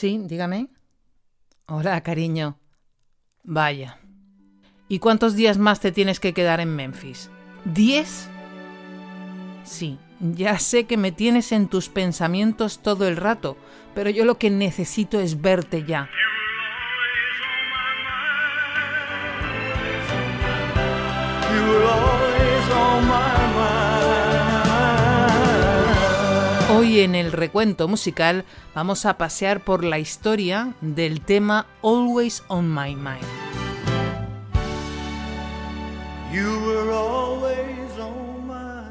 Sí, dígame. Hola, cariño. Vaya. ¿Y cuántos días más te tienes que quedar en Memphis? ¿Diez? Sí, ya sé que me tienes en tus pensamientos todo el rato, pero yo lo que necesito es verte ya. Hoy en el recuento musical vamos a pasear por la historia del tema Always on My Mind. You were always on my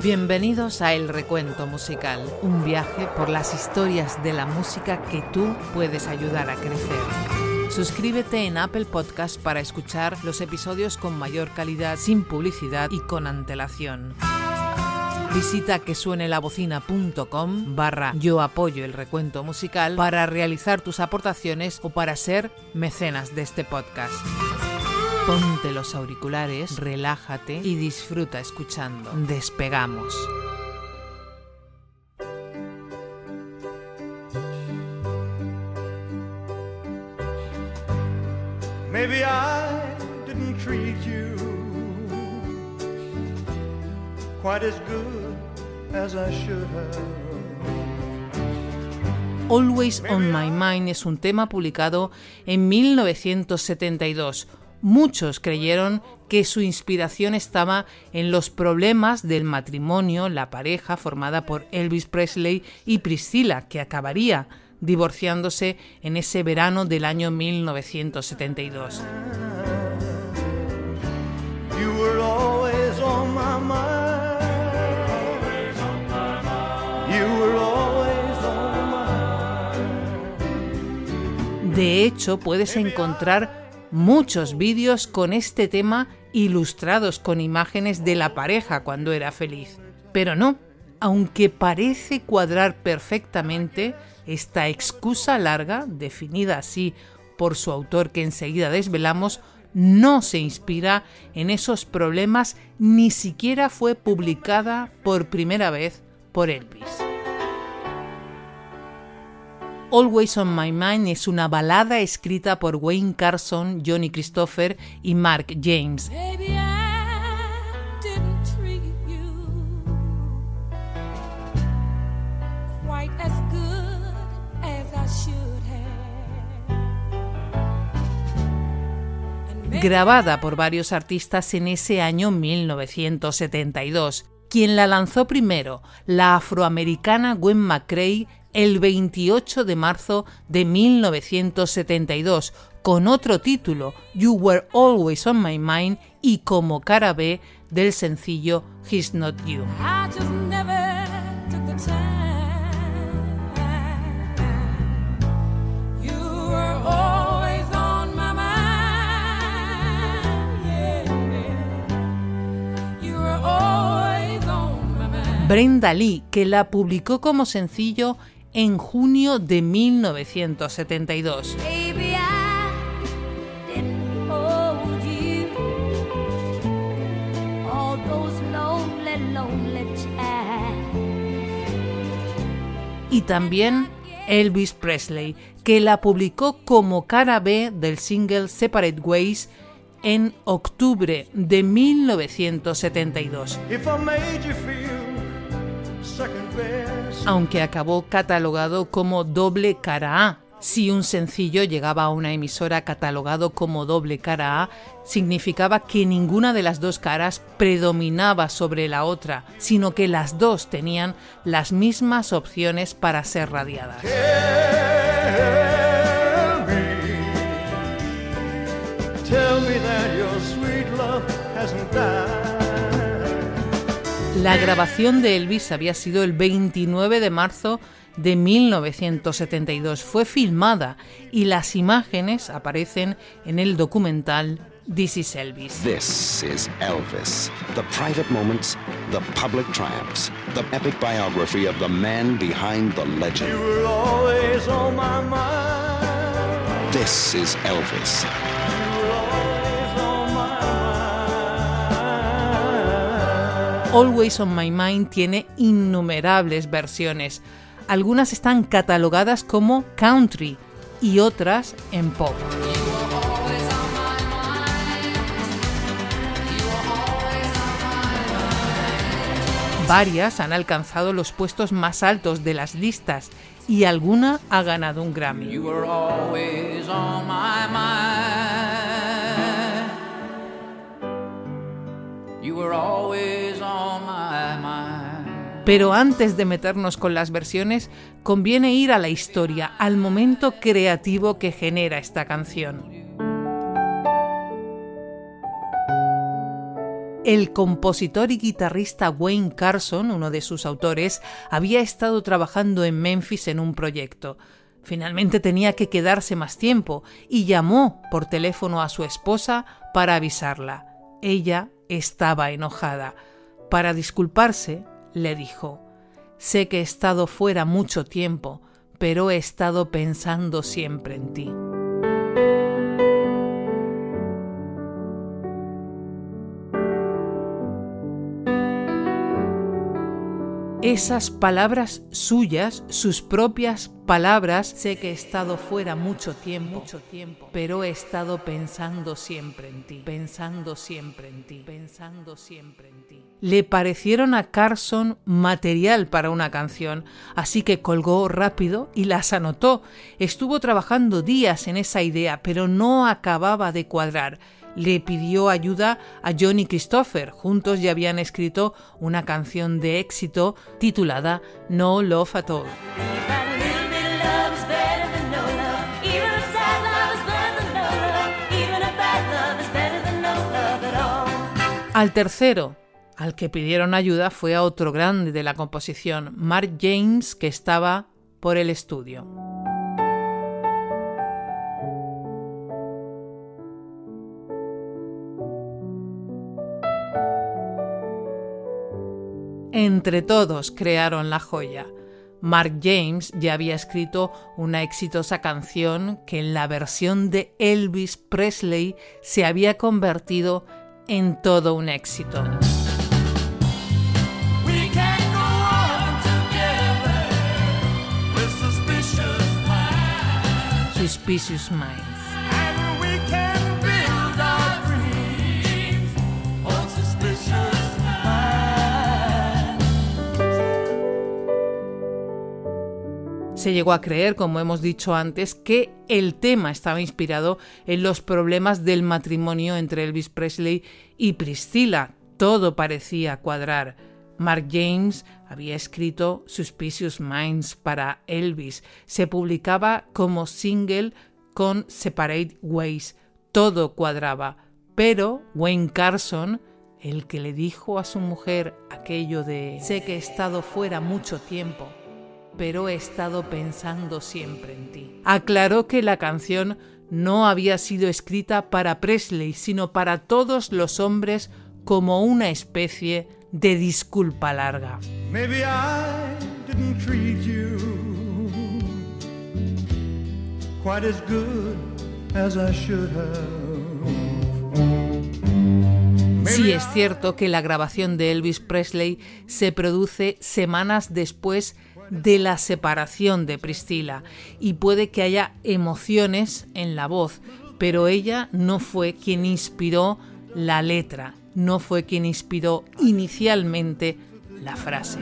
Bienvenidos a El Recuento Musical, un viaje por las historias de la música que tú puedes ayudar a crecer. Suscríbete en Apple Podcast para escuchar los episodios con mayor calidad, sin publicidad y con antelación. Visita quesuenelavocina.com barra yo apoyo el recuento musical para realizar tus aportaciones o para ser mecenas de este podcast. Ponte los auriculares, relájate y disfruta escuchando. Despegamos. Maybe I didn't treat you quite as good as I should have. Always on My Mind es un tema publicado en 1972. Muchos creyeron que su inspiración estaba en los problemas del matrimonio, la pareja formada por Elvis Presley y Priscilla, que acabaría divorciándose en ese verano del año 1972. You were always on my mind. You were always on my De hecho, puedes encontrar muchos vídeos con este tema ilustrados con imágenes de la pareja cuando era feliz. Pero no, aunque parece cuadrar perfectamente, esta excusa larga, definida así por su autor que enseguida desvelamos, no se inspira en esos problemas, ni siquiera fue publicada por primera vez por Elvis. Always on My Mind es una balada escrita por Wayne Carson, Johnny Christopher y Mark James. Grabada por varios artistas en ese año 1972. Quien la lanzó primero, la afroamericana Gwen McCrae, el 28 de marzo de 1972, con otro título, You Were Always on My Mind, y como cara B del sencillo He's Not You. Brenda Lee, que la publicó como sencillo en junio de 1972. Baby, I didn't hold you all those lonely, lonely times. y también Elvis Presley, que la publicó como cara B del single Separate Ways en octubre de 1972, If I made you feel second best, aunque acabó catalogado como doble cara A, Si un sencillo llegaba a una emisora catalogado como doble cara A, significaba que ninguna de las dos caras predominaba sobre la otra, sino que las dos tenían las mismas opciones para ser radiadas. La grabación de Elvis había sido el 29 de marzo de 1972. Fue filmada y las imágenes aparecen en el documental This is Elvis. This is Elvis. The private moments, the public triumphs, the epic biography of the man behind the legend. You were always on my mind. This is Elvis. Always on My Mind tiene innumerables versiones. Algunas están catalogadas como country y otras en pop. Varias han alcanzado los puestos más altos de las listas y alguna ha ganado un Grammy. Pero antes de meternos con las versiones, conviene ir a la historia, al momento creativo que genera esta canción. El compositor y guitarrista Wayne Carson, uno de sus autores, había estado trabajando en Memphis en un proyecto. Finalmente tenía que quedarse más tiempo y llamó por teléfono a su esposa para avisarla. Ella estaba enojada. Para disculparse, le dijo, Sé que he estado fuera mucho tiempo, pero he estado pensando siempre en ti. Esas palabras suyas, sus propias palabras, sé que he estado fuera mucho tiempo, mucho tiempo, pero he estado pensando siempre en ti, pensando siempre en ti, pensando siempre en ti. Le parecieron a Carson material para una canción, así que colgó rápido y las anotó. Estuvo trabajando días en esa idea, pero no acababa de cuadrar le pidió ayuda a Johnny Christopher. Juntos ya habían escrito una canción de éxito titulada No Love at All. Al tercero, al que pidieron ayuda, fue a otro grande de la composición, Mark James, que estaba por el estudio. Entre todos crearon la joya. Mark James ya había escrito una exitosa canción que en la versión de Elvis Presley se había convertido en todo un éxito. Suspicious minds. Se llegó a creer, como hemos dicho antes, que el tema estaba inspirado en los problemas del matrimonio entre Elvis Presley y Priscilla. Todo parecía cuadrar. Mark James había escrito Suspicious Minds para Elvis. Se publicaba como single con Separate Ways. Todo cuadraba. Pero Wayne Carson, el que le dijo a su mujer aquello de sé que he estado fuera mucho tiempo, pero he estado pensando siempre en ti. Aclaró que la canción no había sido escrita para Presley, sino para todos los hombres como una especie de disculpa larga. Maybe I didn't treat you quite as good as I should have. Sí es cierto que la grabación de Elvis Presley se produce semanas después de la separación de Priscilla y puede que haya emociones en la voz, pero ella no fue quien inspiró la letra, no fue quien inspiró inicialmente la frase.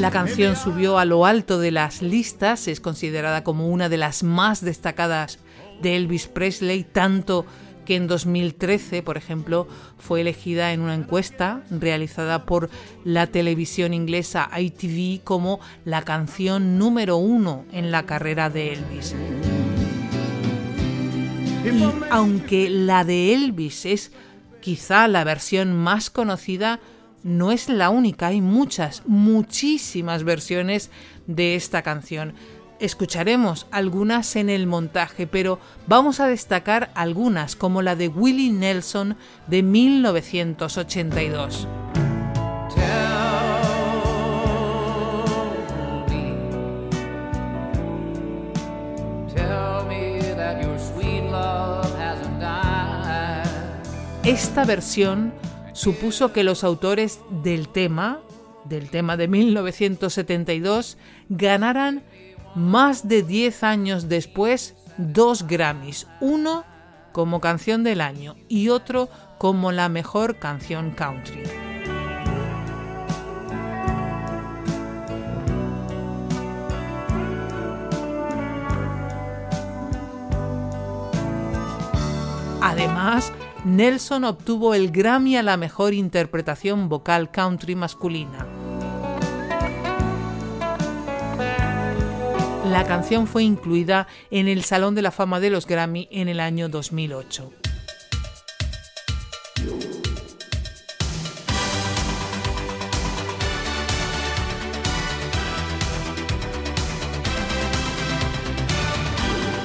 La canción subió a lo alto de las listas, es considerada como una de las más destacadas de Elvis Presley, tanto que en 2013, por ejemplo, fue elegida en una encuesta realizada por la televisión inglesa ITV como la canción número uno en la carrera de Elvis. Y aunque la de Elvis es quizá la versión más conocida, no es la única, hay muchas, muchísimas versiones de esta canción. Escucharemos algunas en el montaje, pero vamos a destacar algunas, como la de Willie Nelson de 1982. Esta versión supuso que los autores del tema, del tema de 1972, ganaran más de 10 años después dos Grammys, uno como canción del año y otro como la mejor canción country. Además, Nelson obtuvo el Grammy a la mejor interpretación vocal country masculina. La canción fue incluida en el Salón de la Fama de los Grammy en el año 2008.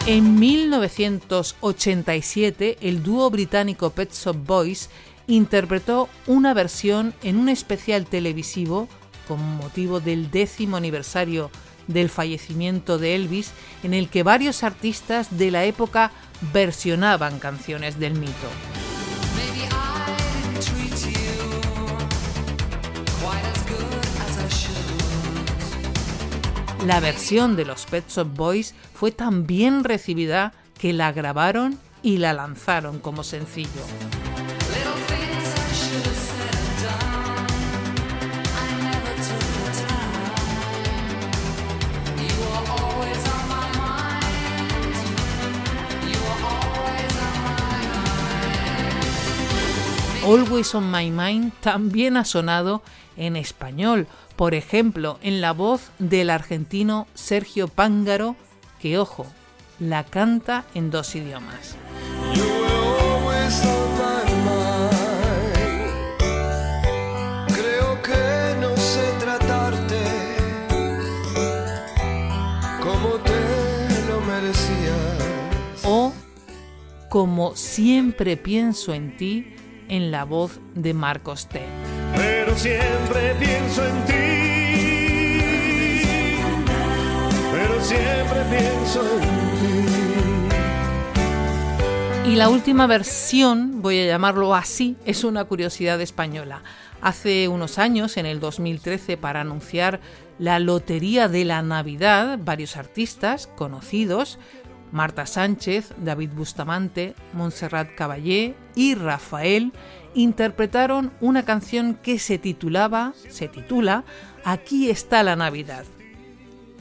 En 1987, el dúo británico Pet Shop Boys interpretó una versión en un especial televisivo con motivo del décimo aniversario del fallecimiento de Elvis, en el que varios artistas de la época versionaban canciones del mito. La versión de los Pet Shop Boys fue tan bien recibida que la grabaron y la lanzaron como sencillo. Always on My Mind también ha sonado en español, por ejemplo, en la voz del argentino Sergio Pángaro, que ojo, la canta en dos idiomas. Creo que no sé tratarte como te lo merecías. O como siempre pienso en ti en la voz de Marcos T. Pero siempre pienso en ti. Pero siempre pienso en ti. Y la última versión, voy a llamarlo así, es una curiosidad española. Hace unos años, en el 2013, para anunciar la Lotería de la Navidad, varios artistas conocidos Marta Sánchez, David Bustamante, Montserrat Caballé y Rafael interpretaron una canción que se titulaba, se titula Aquí está la Navidad.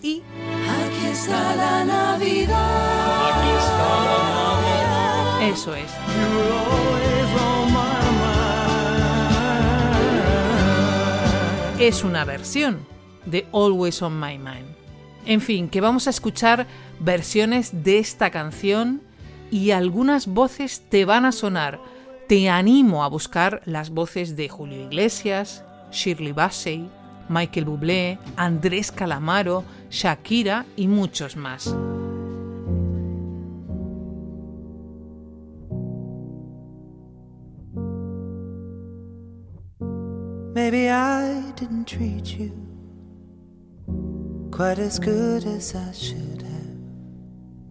Y Aquí está la Navidad. Aquí está la Navidad. eso es. Es una versión de Always on My Mind. En fin, que vamos a escuchar versiones de esta canción y algunas voces te van a sonar. Te animo a buscar las voces de Julio Iglesias, Shirley Bassey, Michael Bublé, Andrés Calamaro, Shakira y muchos más. Maybe I didn't treat you quite as good as I should.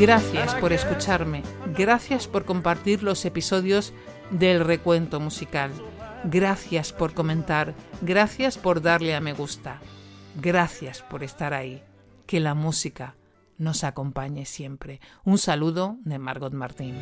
Gracias por escucharme, gracias por compartir los episodios del recuento musical, gracias por comentar, gracias por darle a me gusta, gracias por estar ahí. Que la música nos acompañe siempre. Un saludo de Margot Martín.